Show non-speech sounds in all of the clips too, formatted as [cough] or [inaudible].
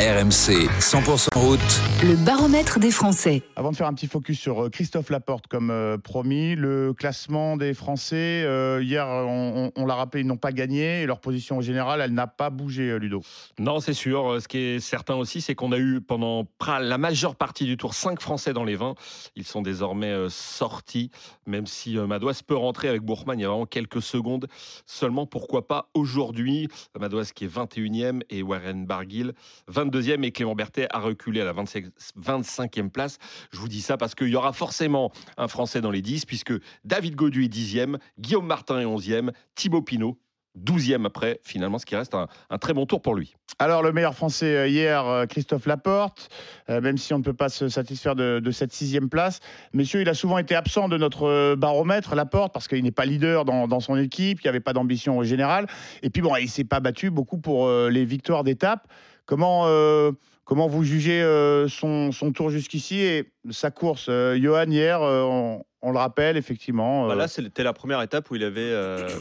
RMC 100% route. Le baromètre des Français. Avant de faire un petit focus sur euh, Christophe Laporte, comme euh, promis, le classement des Français, euh, hier, on, on l'a rappelé, ils n'ont pas gagné et leur position au général, elle n'a pas bougé, Ludo. Non, c'est sûr. Ce qui est certain aussi, c'est qu'on a eu pendant la majeure partie du tour 5 Français dans les 20. Ils sont désormais sortis, même si Madouas peut rentrer avec Bourgman il y a vraiment quelques secondes. Seulement, pourquoi pas aujourd'hui? Madouas qui est 21e et Warren Barguil 22 deuxième et Clément Berthet a reculé à la 25e place. Je vous dis ça parce qu'il y aura forcément un Français dans les 10 puisque David Godu est 10e, Guillaume Martin est 11e, Thibaut Pinot 12e après, finalement, ce qui reste un, très bon tour pour lui. Alors, le meilleur français euh, hier, euh, Christophe Laporte, euh, même si on ne peut pas se satisfaire de, cette sixième place. Messieurs, il a souvent été absent de notre baromètre, Laporte, parce qu'il n'est pas leader dans, son équipe, il n'y avait pas d'ambition au général. Et puis, bon, il ne s'est pas battu beaucoup pour les victoires d'étape. Comment, euh, comment vous jugez euh, son, son, tour jusqu'ici et sa course euh, Johan, hier, on, le rappelle, effectivement. Bah là, c'était la première étape où il avait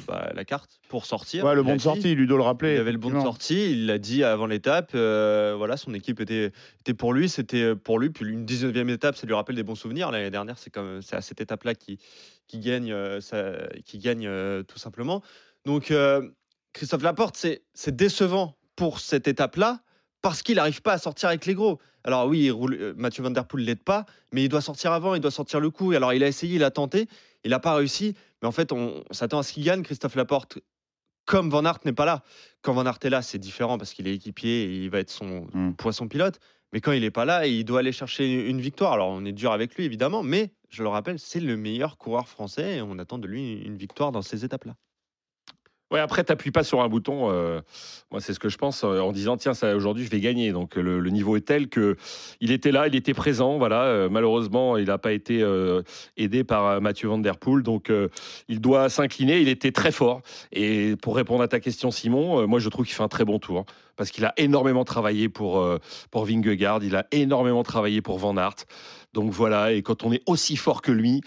bah, la carte pour sortir. Ouais, le bon de sortie, Ludo le rappelait. Il avait le bon de sortie, il l'a dit avant l'étape. voilà, son équipe était, était pour lui, c'était pour lui. Puis une 19e étape, ça lui rappelle des bons souvenirs. L'année dernière, c'est à cette étape-là qui, qui gagne, ça, qui gagne tout simplement. Donc, Christophe Laporte, c'est décevant pour cette étape-là parce qu'il n'arrive pas à sortir avec les gros. Alors oui, euh, Mathieu Van Der Poel l'aide pas, mais il doit sortir avant, il doit sortir le coup. Alors il a essayé, il a tenté, il n'a pas réussi. Mais en fait, on, s'attend à ce qu'il gagne. Christophe Laporte, comme Van Aert n'est pas là. Quand Van Aert est là, c'est différent parce qu'il est équipier et il va être son mmh. poisson pilote. Mais quand il n'est pas là, il doit aller chercher une victoire. Alors on est dur avec lui, évidemment, mais je le rappelle, c'est le meilleur coureur français et on attend de lui une victoire dans ces étapes-là. Ouais, après, t'appuies pas sur un bouton. Euh, moi, c'est ce que je pense euh, en disant tiens, ça aujourd'hui, je vais gagner. Donc le, niveau est tel que il était là, il était présent. Voilà. Euh, malheureusement, il n'a pas été aidé par Mathieu Van Der Poel, donc il doit s'incliner. Il était très fort. Et pour répondre à ta question, Simon, moi, je trouve qu'il fait un très bon tour parce qu'il a énormément travaillé pour pour Vingegaard. Il a énormément travaillé pour Van Aert. Donc voilà, et quand on est aussi fort que lui,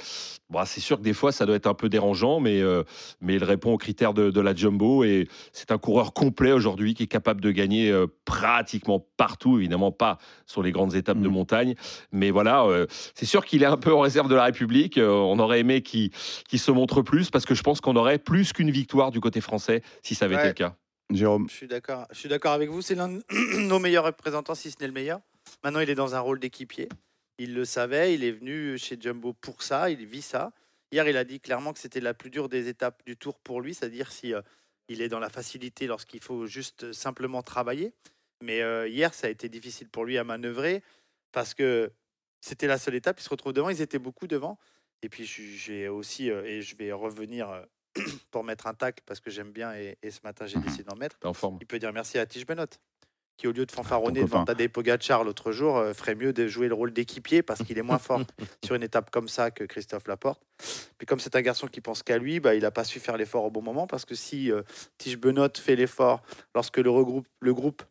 bah, c'est sûr que des fois ça doit être un peu dérangeant, mais, euh, mais il répond aux critères de, la jumbo et c'est un coureur complet aujourd'hui qui est capable de gagner euh, pratiquement partout, évidemment pas sur les grandes étapes de mmh. montagne, mais voilà, euh, c'est sûr qu'il est un peu en réserve de la République. on aurait aimé qu'il se montre plus parce que je pense qu'on aurait plus qu'une victoire du côté français si ça avait été le cas. Jérôme. Je suis d'accord. Je suis d'accord avec vous. C'est l'un de [clears throat] nos meilleurs représentants, si ce n'est le meilleur. Maintenant, il est dans un rôle d'équipier. Il le savait, il est venu chez Jumbo pour ça, il vit ça. Hier, il a dit clairement que c'était la plus dure des étapes du tour pour lui, c'est-à-dire si euh, il est dans la facilité lorsqu'il faut juste simplement travailler. Mais euh, hier, ça a été difficile pour lui à manœuvrer parce que c'était la seule étape. Il se retrouve devant, ils étaient beaucoup devant. Et puis, j'ai aussi, euh, et je vais revenir [clears throat] pour mettre un tac parce que j'aime bien, et, ce matin, j'ai décidé d'en mettre. Il peut dire merci à Tige Benot qui, au lieu de fanfaronner devant Tadej Pogacar l'autre jour, euh, ferait mieux de jouer le rôle d'équipier parce qu'il est moins fort [laughs] sur une étape comme ça que Christophe Laporte. Puis comme c'est un garçon qui pense qu'à lui, bah, il n'a pas su faire l'effort au bon moment parce que si euh, Tige Benot fait l'effort lorsque le, regroupe, le groupe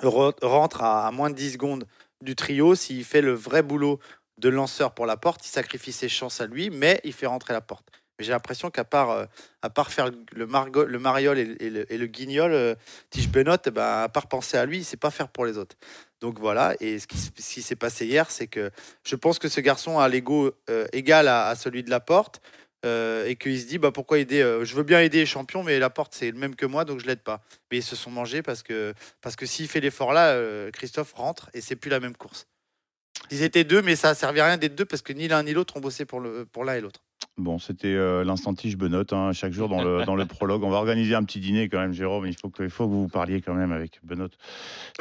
rentre à, moins de 10 secondes du trio, s'il fait le vrai boulot de lanceur pour la porte, il sacrifie ses chances à lui, mais il fait rentrer la porte j'ai l'impression qu'à part, euh, à part faire le, mariole et, le, guignol, euh, Tige Benot, eh ben, à part penser à lui, il sait pas faire pour les autres. Donc voilà, et ce qui, s'est passé hier, c'est que je pense que ce garçon a l'ego euh, égal à, celui de la porte. et qu'il se dit bah pourquoi aider je veux bien aider les champions mais la porte c'est le même que moi donc je l'aide pas mais ils se sont mangés parce que parce que s'il fait l'effort là Christophe rentre et c'est plus la même course ils étaient deux mais ça a servi à rien d'être deux parce que ni l'un ni l'autre ont bossé pour le pour l'un et l'autre Bon, c'était euh, l'instant tige Benoît, hein, chaque jour dans le, dans le [laughs] prologue. On va organiser un petit dîner quand même, Jérôme. Il faut que, il faut que vous parliez quand même avec Benoît.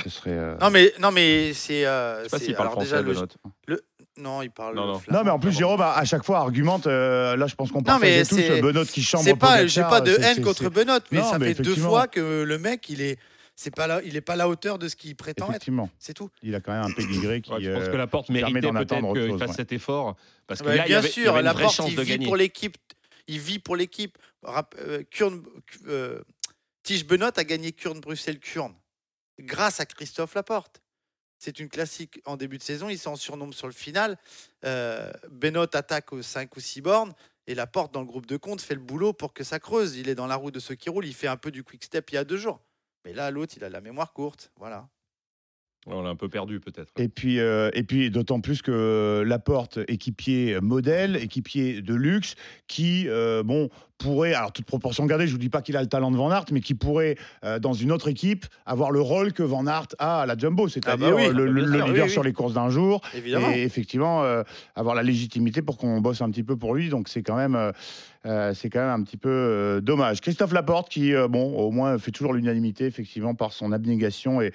Ce serait. Euh, non, mais, non, mais c'est. Euh, sais pas s'il parle français, déjà, le, non, il parle. Non, non. mais en plus, Jérôme, à, chaque fois, argumente. là, je pense qu'on parle tous Benoît qui chambre. C'est pas, j'ai pas de haine contre Benoît, mais ça fait deux fois que le mec, il est c'est pas là, il n'est pas à la hauteur de ce qu'il prétend être. C'est tout. Il a quand même un pédigré qui. je pense que la porte méritait peut-être qu'il fasse cet effort. Parce que bien sûr, la porte, il vit pour l'équipe il vit pour l'équipe. Euh, euh, Tige Benoît a gagné Kurn-Bruxelles-Kurn grâce à Christophe Laporte. C'est une classique en début de saison. Il s'en surnomme sur le final. Euh, Benoît attaque aux 5 ou 6 bornes et Laporte, dans le groupe de compte, fait le boulot pour que ça creuse. Il est dans la roue de ceux qui roulent. Il fait un peu du quick step il y a deux jours. Mais là, l'autre, il a la mémoire courte. Voilà. On l'a un peu perdu peut-être. Et puis, euh, et puis d'autant plus que Laporte, équipier modèle, équipier de luxe, qui, euh, bon, pourrait, alors toute proportion gardée, je vous dis pas qu'il a le talent de Van Aert, mais qui pourrait, euh, dans une autre équipe, avoir le rôle que Van Aert a à la Jumbo, c'est-à-dire Ah bah oui, le, le- bien le sûr, leader oui, sur oui. les courses d'un jour, Évidemment. et effectivement euh, avoir la légitimité pour qu'on bosse un petit peu pour lui. Donc c'est quand même, euh, euh, c'est quand même un petit peu euh, dommage. Christophe Laporte qui, euh, bon, au moins fait toujours l'unanimité effectivement par son abnégation et,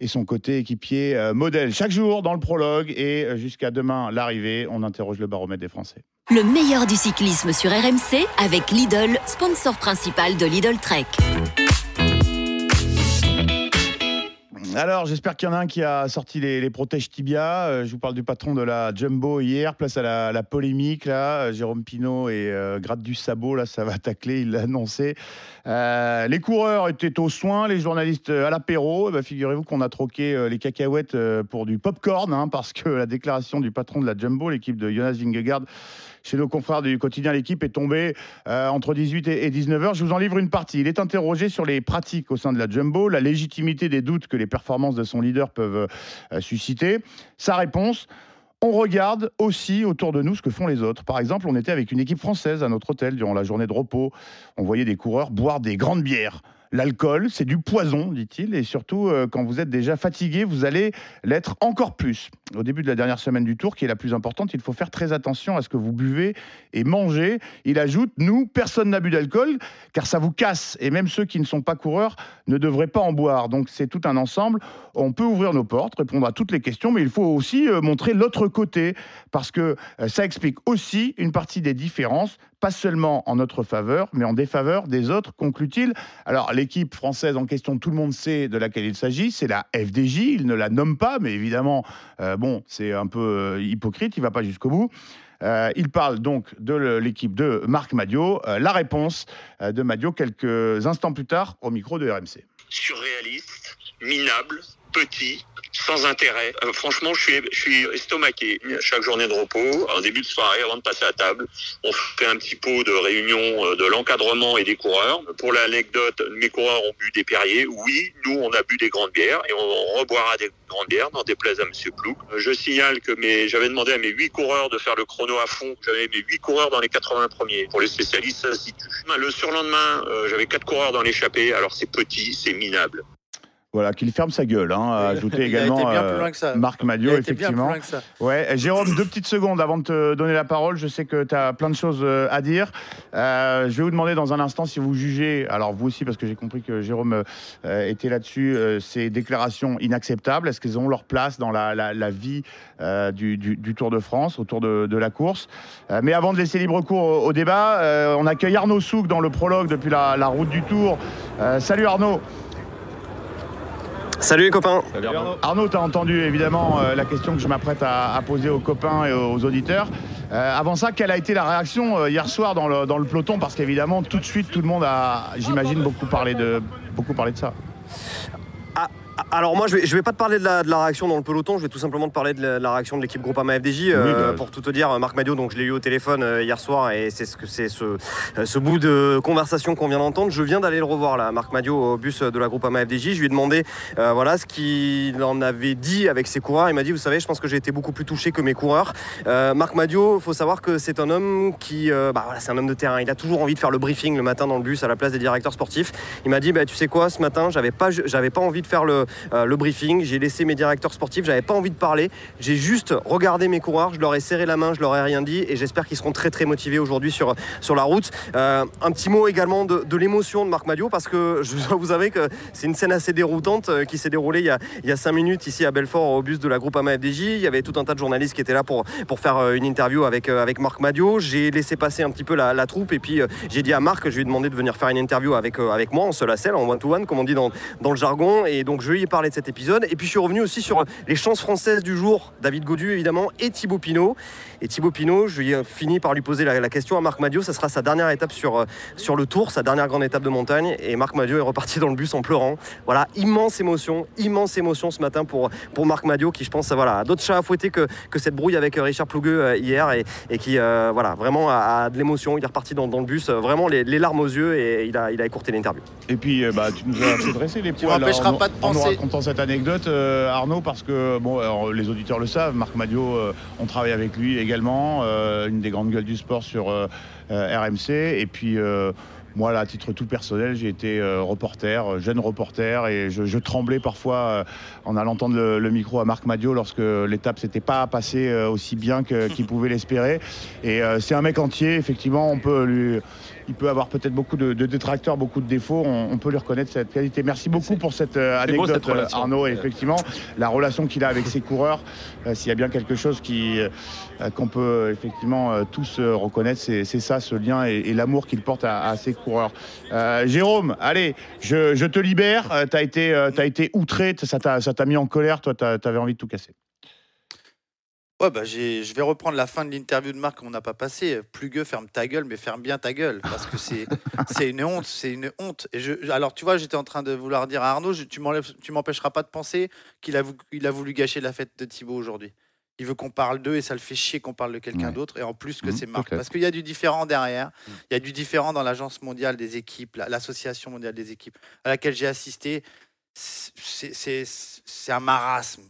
et son côté équipier modèle. Chaque jour dans le prologue et jusqu'à demain l'arrivée, on interroge le baromètre des Français. Le meilleur du cyclisme sur RMC avec Lidl, sponsor principal de Lidl Trek. Alors, j'espère qu'il y en a un qui a sorti les, protèges tibia. Euh, je vous parle du patron de la Jumbo hier. Place à la, polémique, là. Euh, Jérôme Pinault et euh, gratte du sabot, là, ça va tacler, il l'a annoncé. Euh, les coureurs étaient aux soins, les journalistes à l'apéro. Eh ben, Figurez-vous qu'on a troqué les cacahuètes pour du popcorn, hein, parce que la déclaration du patron de la Jumbo, l'équipe de Jonas Vingegaard, chez nos confrères du quotidien L'équipe est tombée entre 18 et 19 heures. Je vous en livre une partie. Il est interrogé sur les pratiques au sein de la Jumbo, la légitimité des doutes que les performances de son leader peuvent euh, susciter. Sa réponse on regarde aussi autour de nous ce que font les autres. Par exemple, on était avec une équipe française à notre hôtel durant la journée de repos. On voyait des coureurs boire des grandes bières. L'alcool, c'est du poison, dit-il, et surtout, euh, quand vous êtes déjà fatigué, vous allez l'être encore plus. Au début de la dernière semaine du tour, qui est la plus importante, il faut faire très attention à ce que vous buvez et mangez. Il ajoute, nous, personne n'a bu d'alcool, car ça vous casse, et même ceux qui ne sont pas coureurs ne devraient pas en boire. Donc c'est tout un ensemble. On peut ouvrir nos portes, répondre à toutes les questions, mais il faut aussi euh, montrer l'autre côté, parce que euh, ça explique aussi une partie des différences, pas seulement en notre faveur, mais en défaveur des autres, conclut-il. Alors l'équipe française en question, tout le monde sait de laquelle il s'agit, c'est la FDJ, il ne la nomme pas, mais évidemment, euh, bon, c'est un peu euh, hypocrite, il ne va pas jusqu'au bout. Euh, il parle donc de l'équipe de Marc Madio. Euh, la réponse de Madio quelques instants plus tard au micro de RMC. surréaliste, minable, petit, sans intérêt. Euh, franchement, je suis, je estomaqué. Chaque journée de repos, en début de soirée, avant de passer à table, on fait un petit pot de réunion euh, de l'encadrement et des coureurs. Pour l'anecdote, mes coureurs ont bu des Perrier. Oui, nous, on a bu des grandes bières et on reboira des grandes bières dans des places à Monsieur Plouc. Je signale que j'avais demandé à mes huit coureurs de faire le chrono à fond. J'avais mes huit coureurs dans les 80 premiers. Pour les spécialistes, ça se situe. Le surlendemain, euh, j'avais quatre coureurs dans l'échappée. Alors c'est petit, c'est minable. Voilà, qu'il ferme sa gueule. Hein, a ajouté [laughs] également euh. Marc Madio, effectivement. Ouais, Jérôme, deux petites secondes avant de te donner la parole. Je sais que tu as plein de choses euh, à dire. Euh, je vais vous demander dans un instant si vous jugez, alors vous aussi, parce que j'ai compris que Jérôme euh, était là-dessus, ces déclarations inacceptables. Est-ce qu'elles ont leur place dans la, la- la vie du, du- du Tour de France, autour de, de la course? Mais avant de laisser libre cours au, au débat, on accueille Arnaud Souk dans le prologue depuis la, la route du Tour. Salut Arnaud. Salut les copains. Arnaud. Tu as entendu évidemment euh, la question que je m'apprête à, poser aux copains et aux auditeurs. Euh, avant ça, quelle a été la réaction euh, hier soir dans le, peloton? Parce qu'évidemment, tout de suite, tout le monde a, j'imagine, beaucoup parlé de ça. Alors moi je vais, je vais pas te parler de la, de la réaction dans le peloton, je vais tout simplement te parler de la, de la réaction de l'équipe Groupama FDJ. Euh, bah. Pour tout te dire, Marc Madio, donc je l'ai eu au téléphone euh, hier soir et c'est ce que c'est ce, euh, ce bout de conversation qu'on vient d'entendre. Je viens d'aller le revoir là, Marc Madio au bus de la Groupama FDJ. Je lui ai demandé euh, voilà ce qu'il en avait dit avec ses coureurs. Il m'a dit vous savez, je pense que j'ai été beaucoup plus touché que mes coureurs. Marc Madio, faut savoir que c'est un homme qui, bah voilà, c'est un homme de terrain. Il a toujours envie de faire le briefing le matin dans le bus à la place des directeurs sportifs. Il m'a dit bah tu sais quoi, ce matin j'avais pas, j'avais pas envie de faire le euh, le briefing. J'ai laissé mes directeurs sportifs, j'avais pas envie de parler. J'ai juste regardé mes coureurs, je leur ai serré la main, je leur ai rien dit et j'espère qu'ils seront très très motivés aujourd'hui sur, sur la route. Euh, un petit mot également de, l'émotion de Marc Madio parce que je vous avouer que c'est une scène assez déroutante euh, qui s'est déroulée il y, a, il y a cinq minutes ici à Belfort au bus de la groupe AMA FDJ. Il y avait tout un tas de journalistes qui étaient là pour, pour faire une interview avec, avec Marc Madio. J'ai laissé passer un petit peu la, troupe et puis j'ai dit à Marc, je lui ai demandé de venir faire une interview avec, avec moi en seul à selle, en one-to-one, comme on dit dans, dans le jargon. Et donc je lui ai parlé de cet épisode. Et puis je suis revenu aussi sur les chances françaises du jour. David Godu évidemment et Thibaut Pinot. Et Thibaut Pinot, je lui ai fini par lui poser la, la question à Marc Madio. Ça sera sa dernière étape sur, euh, sur le tour, sa dernière grande étape de montagne. Et Marc Madio est reparti dans le bus en pleurant. Voilà, immense émotion, immense émotion ce matin pour, pour Marc Madio qui, je pense, voilà, a d'autres chats à fouetter que, que cette brouille avec euh, Richard Plougueux euh, hier et, et qui, euh, voilà, vraiment a, a de l'émotion. Il est reparti dans, dans le bus, vraiment les, les larmes aux yeux et il a, il a écourté l'interview. Et puis, euh, bah, tu nous as fait dresser les Tu poils. m'empêcheras en- pas de en nous penser racontant cette anecdote, euh, Arnaud, parce que bon, alors, les auditeurs le savent, Marc Madio, euh, on travaille avec lui également, euh, une des grandes gueules du sport sur euh, euh, RMC. Et puis, moi, là, à titre tout personnel, j'ai été euh, reporter, euh, jeune reporter, et je, je tremblais parfois euh, en allant tendre le, le micro à Marc Madio lorsque l'étape s'était pas passée euh, aussi bien que- [laughs] qu'il pouvait l'espérer. Et c'est un mec entier, effectivement, on peut lui. Il peut avoir peut-être beaucoup de, de détracteurs, beaucoup de défauts. On, on peut lui reconnaître cette qualité. Merci beaucoup pour cette beau, anecdote, cette relation. Arnaud. Et effectivement, la relation qu'il a avec ses coureurs, s'il y a bien quelque chose qui, qu'on peut effectivement tous reconnaître, c'est, c'est ça, ce lien et, et l'amour qu'il porte à, à ses coureurs. Euh, Jérôme, allez, je, je te libère. tu as été, euh, t'as été outré, ça t'a, mis en colère. Toi, tu avais envie de tout casser. Ouais, bah, je vais reprendre la fin de l'interview de Marc qu'on n'a pas passé. Plugueux, ferme ta gueule, mais ferme bien ta gueule. Parce que [laughs] c'est une honte, c'est une honte. Et je, alors, tu vois, j'étais en train de vouloir dire à Arnaud, je- tu m'empêcheras pas de penser qu'il a, vou- il a voulu gâcher la fête de Thibaut aujourd'hui. Il veut qu'on parle d'eux et ça le fait chier qu'on parle de quelqu'un Ouais. d'autre. Et en plus que Mhm, c'est Marc. peut-être. Parce qu'il y a du différent derrière. Il y a du différent dans l'Agence mondiale des équipes, la- l'Association mondiale des équipes, à laquelle j'ai assisté. C'est- un marasme.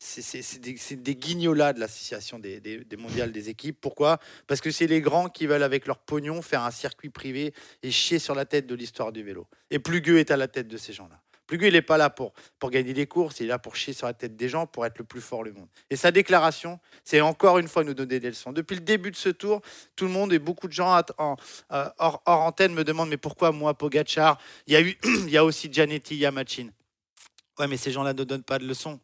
C'est- des, des guignolas de l'association des, des, des mondiales des équipes. Pourquoi? Parce que c'est les grands qui veulent, avec leur pognon, faire un circuit privé et chier sur la tête de l'histoire du vélo. Et Plugueux est à la tête de ces gens-là. Plugueux, il n'est pas là pour, pour gagner des courses, il est là pour chier sur la tête des gens, pour être le plus fort du monde. Et sa déclaration, c'est encore une fois nous donner des leçons. Depuis le début de ce tour, tout le monde et beaucoup de gens en- euh, hors, hors antenne me demandent mais pourquoi moi, Pogachar Il y a, eu, [clears throat] il y a aussi Gianetti, il y a Machin. Ouais, mais ces gens-là ne donnent pas de leçons.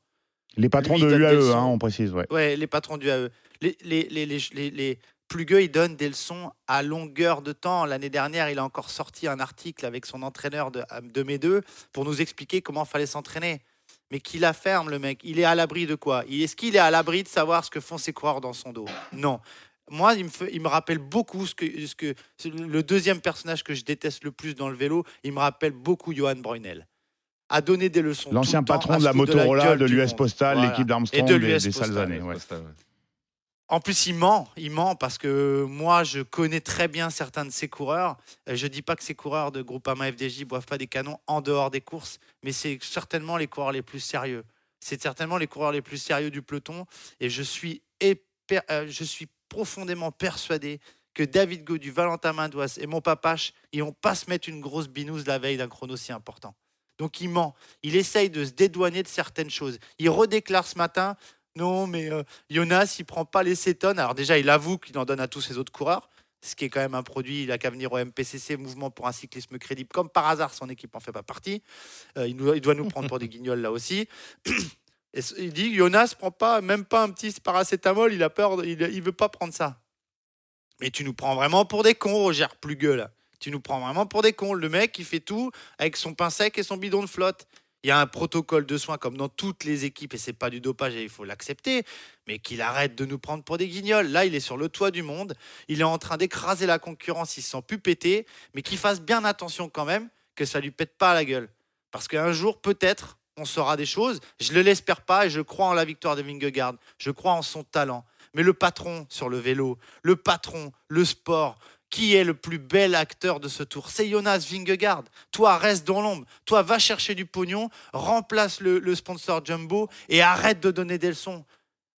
Les patrons Lui, de l'UAE, hein, on précise. Ouais. Ouais, les patrons du AE. Les, les Plugueux, ils donnent des leçons à longueur de temps. L'année dernière, il a encore sorti un article avec son entraîneur de, de mes deux pour nous expliquer comment fallait s'entraîner. Mais qui la ferme, le mec Il est à l'abri de quoi? Il- Est-ce qu'il est à l'abri de savoir ce que font ses coureurs dans son dos? Non. Moi, il me, fait- il me rappelle beaucoup ce que, ce que le deuxième personnage que je déteste le plus dans le vélo. Il me rappelle beaucoup Johan Brunel. A donné des leçons. L'ancien patron de la Motorola, de l'US. Postal, Voilà. l'équipe d'Armstrong Et de des, sales Postal, années. En plus, il ment. Il ment parce que moi, je connais très bien certains de ces coureurs. Euh, Je dis pas que ces coureurs de Groupama FDJ boivent pas des canons en dehors des courses, mais c'est certainement les coureurs les plus sérieux. C'est certainement les coureurs les plus sérieux du peloton. Et je suis, euh, profondément persuadé que David Godu, Valentin Mandouas et mon papache, ils vont pas se mettre une grosse binouse la veille d'un chrono si important. Donc il ment. Il essaye de se dédouaner de certaines choses. Il redéclare ce matin non, mais euh, Jonas, il prend pas les cétones. Alors déjà, il avoue qu'il en donne à tous ses autres coureurs, ce qui est quand même un produit. Il a qu'à venir au MPCC, Mouvement pour un cyclisme crédible. Comme par hasard, son équipe en fait pas partie. Euh, il, doit nous prendre pour des guignols là aussi. Il dit Jonas prend pas, même pas un petit paracétamol. Il a peur, il, il veut pas prendre ça. Mais tu nous prends vraiment pour des cons, Roger Plugueux, là. Tu nous prends vraiment pour des cons. Le mec, il fait tout avec son pain sec et son bidon de flotte. Il y a un protocole de soins comme dans toutes les équipes et c'est pas du dopage et il faut l'accepter, mais qu'il arrête de nous prendre pour des guignols. Là, il est sur le toit du monde, il est en train d'écraser la concurrence, il se sent plus péter, mais qu'il fasse bien attention quand même que ça lui pète pas à la gueule. Parce qu'un jour, peut-être, on saura des choses. Je ne l'espère pas et je crois en la victoire de Vingegaard. Je crois en son talent. Mais le patron sur le vélo, le patron, le sport, qui est le plus bel acteur de ce tour? C'est Jonas Vingegaard. Toi, reste dans l'ombre. Toi, va chercher du pognon, remplace le, le sponsor Jumbo et arrête de donner des leçons.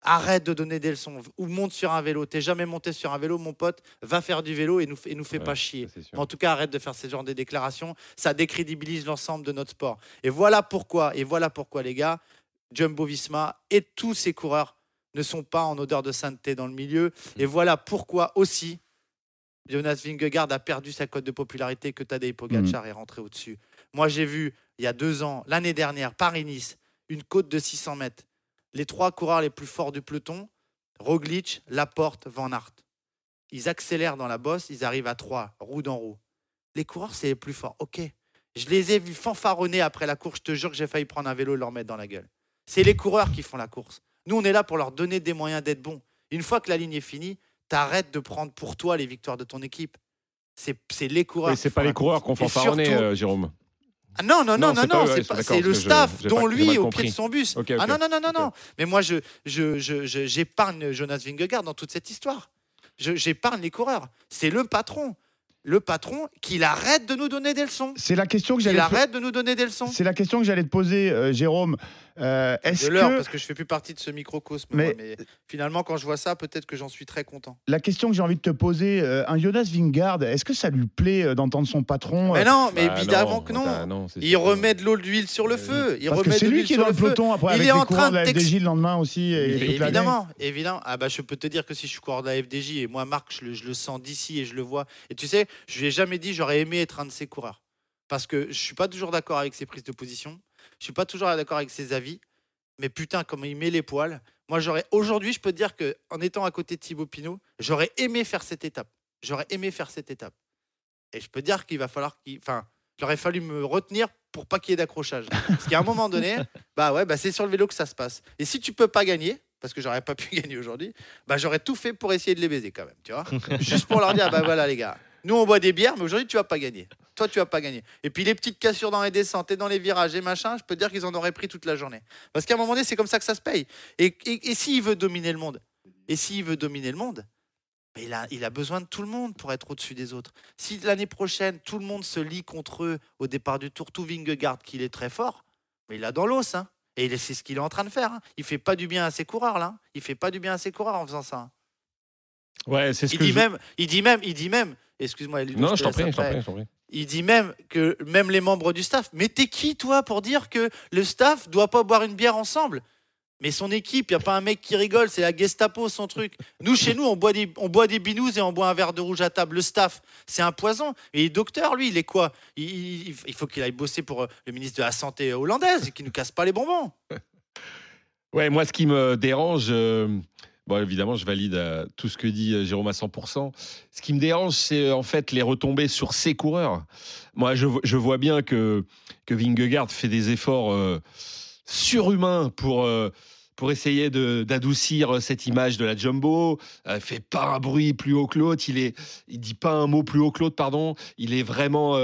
Arrête de donner des leçons. Ou monte sur un vélo. T'es jamais monté sur un vélo, mon pote. Va faire du vélo et nous, et nous fais Ouais, pas chier. en tout cas, arrête de faire ce genre de déclarations. Ça décrédibilise l'ensemble de notre sport. Et voilà pourquoi, et voilà pourquoi, les gars, Jumbo Visma et tous ses coureurs ne sont pas en odeur de sainteté dans le milieu. Et voilà pourquoi aussi Jonas Vingegaard a perdu sa cote de popularité que Tadej Pogacar est rentré au-dessus. Moi, j'ai vu il y a deux ans, l'année dernière, Paris-Nice, une côte de 600 mètres. Les trois coureurs les plus forts du peloton, Roglic, Laporte, Van Aert. Ils accélèrent dans la bosse, ils arrivent à 3, roue dans roue. Les coureurs, c'est les plus forts. Ok. Je les ai vus fanfaronner après la course. Je te jure que j'ai failli prendre un vélo et leur mettre dans la gueule. C'est les coureurs qui font la course. Nous, on est là pour leur donner des moyens d'être bons. Une fois que la ligne est finie, t'arrêtes de prendre pour toi les victoires de ton équipe. C'est c'est les coureurs. Oui, c'est pas les coureurs qu'on fanfaronnait, surtout- euh, Jérôme. Ah non, non, non, Non, non, c'est le je- staff, dont pas- lui, au pied de son bus. Ah non, non, non, non, non. Mais moi, je, je, je- je- j'épargne Jonas Vingegaard dans toute cette histoire. J'épargne les coureurs. C'est le patron. Le patron, qu'il arrête de nous donner des leçons. C'est la question que Qu'il j'allais. arrête de nous donner des leçons. C'est la question que j'allais te poser, euh, Jérôme. Euh, Est-ce De l'heure, que parce que je fais plus partie de ce microcosme. Mais- moi, Mais, finalement, quand je vois ça, peut-être que j'en suis très content. la question que j'ai envie de te poser, euh, un Jonas Vingard, est-ce que ça lui plaît euh, d'entendre son patron euh, Mais non, mais Bah, évidemment que non. bah, non, c'est Il sûr. remet de l'eau d'huile sur le feu. Il Parce que c'est de lui l'huile qui est sur dans le peloton après Il avec est les en train de la FDJ le lendemain aussi. Et toute l'année. Évidemment, évidemment. Ah bah je peux te dire que si je suis coureur de la FDJ et moi Marc, je le, je le sens d'ici et je le vois. Et tu sais, je lui ai jamais dit j'aurais aimé être un de ces coureurs parce que je suis pas toujours d'accord avec ses prises de position. Je suis pas toujours d'accord avec ses avis. Mais putain, comme il met les poils. Moi, j'aurais aujourd'hui, je peux te dire que en étant à côté de Thibaut Pinot, j'aurais aimé faire cette étape. J'aurais aimé faire cette étape. Et je peux te dire qu'il va falloir qu'il, enfin, il aurait fallu me retenir pour pas qu'il y ait d'accrochage. Parce qu'à un moment donné, [laughs] bah ouais, bah c'est sur le vélo que ça se passe. Et si tu peux pas gagner, parce que j'aurais pas pu [laughs] gagner aujourd'hui, bah j'aurais tout fait pour essayer de les baiser quand même, tu vois. [laughs] Juste pour leur dire, bah voilà les gars, nous on boit des bières, mais aujourd'hui tu vas pas gagner. Toi tu vas pas gagner. Et puis les petites cassures dans les descentes et dans les virages et machin, je peux te dire qu'ils en auraient pris toute la journée. Parce qu'à un moment donné, c'est comme ça que ça se paye. Et, et, et s'il veut dominer le monde, et s'il veut dominer le monde, mais il a, il a besoin de tout le monde pour être au-dessus des autres. Si l'année prochaine, tout le monde se lie contre eux au départ du tour, tout Vingegaard qu'il est très fort, mais il a dans l'os. Hein. Et c'est ce qu'il est en train de faire. hein. Il fait pas du bien à ses coureurs là. Il fait pas du bien à ses coureurs en faisant ça. hein. Ouais, c'est ce Il que dit je- même, il dit même, il dit même. Excuse-moi, Ludo, Non, je t'en prie, je t'en prie, je t'en prie. Il dit même que même les membres du staff. Mais t'es qui toi pour dire que le staff doit pas boire une bière ensemble? Mais son équipe, il y a pas un mec qui rigole, c'est la Gestapo son truc. Nous chez nous, on boit des on boit des binous et on boit un verre de rouge à table. Le staff, c'est un poison. Et le docteur, lui, il est quoi? Il, il- il faut qu'il aille bosser pour euh, le ministre de la santé hollandaise et qu'il nous casse pas les bonbons. [laughs] Ouais, moi, ce qui me dérange, euh, bon, évidemment, je valide euh, tout ce que dit euh, Jérôme à 100%. Ce qui me dérange, c'est euh, en fait les retombées sur ses coureurs. Moi, je, vo- je vois bien que, que Vingegaard fait des efforts surhumains pour. pour essayer d'adoucir cette image de la jumbo, euh, fait pas un bruit plus haut que l'autre, il est, il dit pas un mot plus haut que l'autre, pardon. Il est vraiment,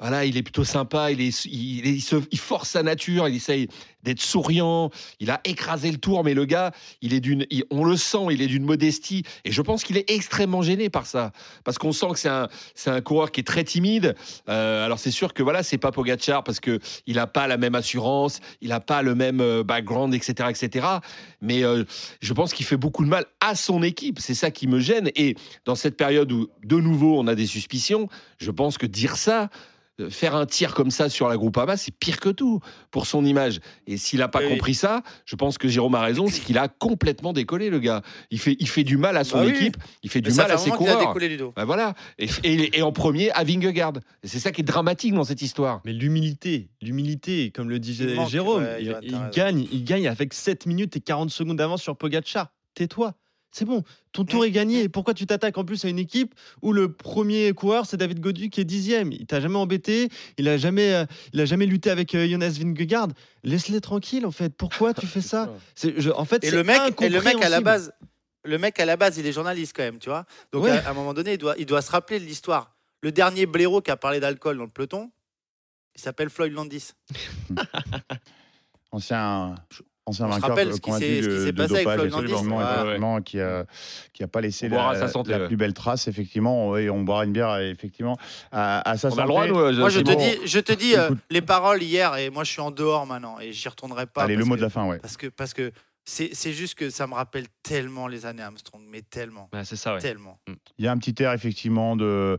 voilà, il est plutôt sympa. Il se- force sa nature. Il essaye d'être souriant. Il a écrasé le tour, mais le gars, il est d'une, on le sent, il est d'une modestie. Et je pense qu'il est extrêmement gêné par ça, parce qu'on sent que c'est un, c'est un coureur qui est très timide. Euh, alors c'est sûr que voilà, c'est pas Pogacar parce que il a pas la même assurance, il a pas le même euh, background, etc., etc. Mais euh, je pense qu'il fait beaucoup de mal à son équipe. C'est ça qui me gêne. Et dans cette période où de nouveau on a des suspicions, je pense que dire ça. Faire un tir comme ça sur la Groupama, c'est pire que tout pour son image. Et s'il n'a pas Oui. compris ça, je pense que Jérôme a raison, c'est qu'il a complètement décollé, le gars. Il fait, il fait du mal à son Bah oui. équipe, il fait Mais du ça mal fait à ses moment qu'il a coureurs. décollé Ludo. Bah voilà. Et, et- et en premier, à Vingegaard. Et c'est ça qui est dramatique dans cette histoire. Mais l'humilité, l'humilité, comme le disait Il manque, Jérôme, ouais, il, il gagne, il gagne avec 7 minutes et 40 secondes d'avance sur Pogacar. Tais-toi. C'est bon, ton tour est gagné. Pourquoi tu t'attaques en plus à une équipe où le premier coureur c'est David Godu qui est dixième Il t'a jamais embêté, il a jamais, euh, il a jamais lutté avec euh, Jonas Vingegaard. Laisse-les tranquilles en fait. Pourquoi tu fais ça? C'est- je- En fait, Et c'est le mec, et le mec à la base, le mec à la base, il est journaliste quand même, tu vois. Donc Ouais. à, à un moment donné, il doit, il doit se rappeler de l'histoire. Le dernier blaireau qui a parlé d'alcool dans le peloton, il s'appelle Floyd Landis. [laughs] Ancien, ancien On se vainqueur rappelle ce qui convaincu s'est- ce qui de- s'est de passé avec dopage, absolument, Ouais, qui a, qui a pas laissé la, à sa santé, la ouais. plus belle trace, effectivement. Et on boira une bière, effectivement, à, à sa On santé. a le droit, nous, Moi, je te dis, je te dis euh, les paroles hier, et moi, je suis en dehors maintenant, et j'y retournerai pas. Allez, le mot que- de la fin, ouais. Parce que, parce que c'est c'est juste que ça me rappelle tellement les années Armstrong, mais tellement, Ouais, c'est ça, ouais. tellement. Il y a un petit air, effectivement, de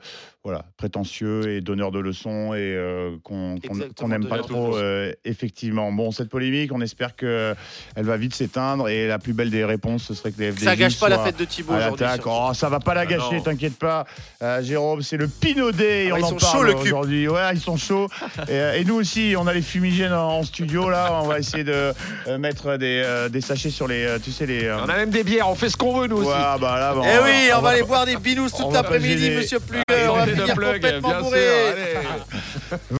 voilà, prétentieux et donneur de leçons et euh, qu'on n'aime pas trop, euh, effectivement. Bon, cette polémique, on espère qu'elle va vite s'éteindre et la plus belle des réponses, ce serait que les FDJ Ça gâche pas la fête de Thibaut aujourd'hui. Oh, ça va pas la Ah gâcher, t'inquiète pas, Euh, Jérôme. C'est le Pinot Day, Ah bah, on ils en sont parle chauds, le cul. aujourd'hui. Ouais, ils sont chauds. [laughs] et, et nous aussi, on a les fumigènes en, en studio là. On va essayer de euh, mettre des, euh, des sachets sur les, tu sais les. euh, On a même des bières, on fait ce qu'on veut, nous aussi. bah là, bon, Eh oui, on, va va aller boire des binous on pas l'après-midi, monsieur Plugueur. Va finir plug, complètement bien sûr, bourré. [laughs]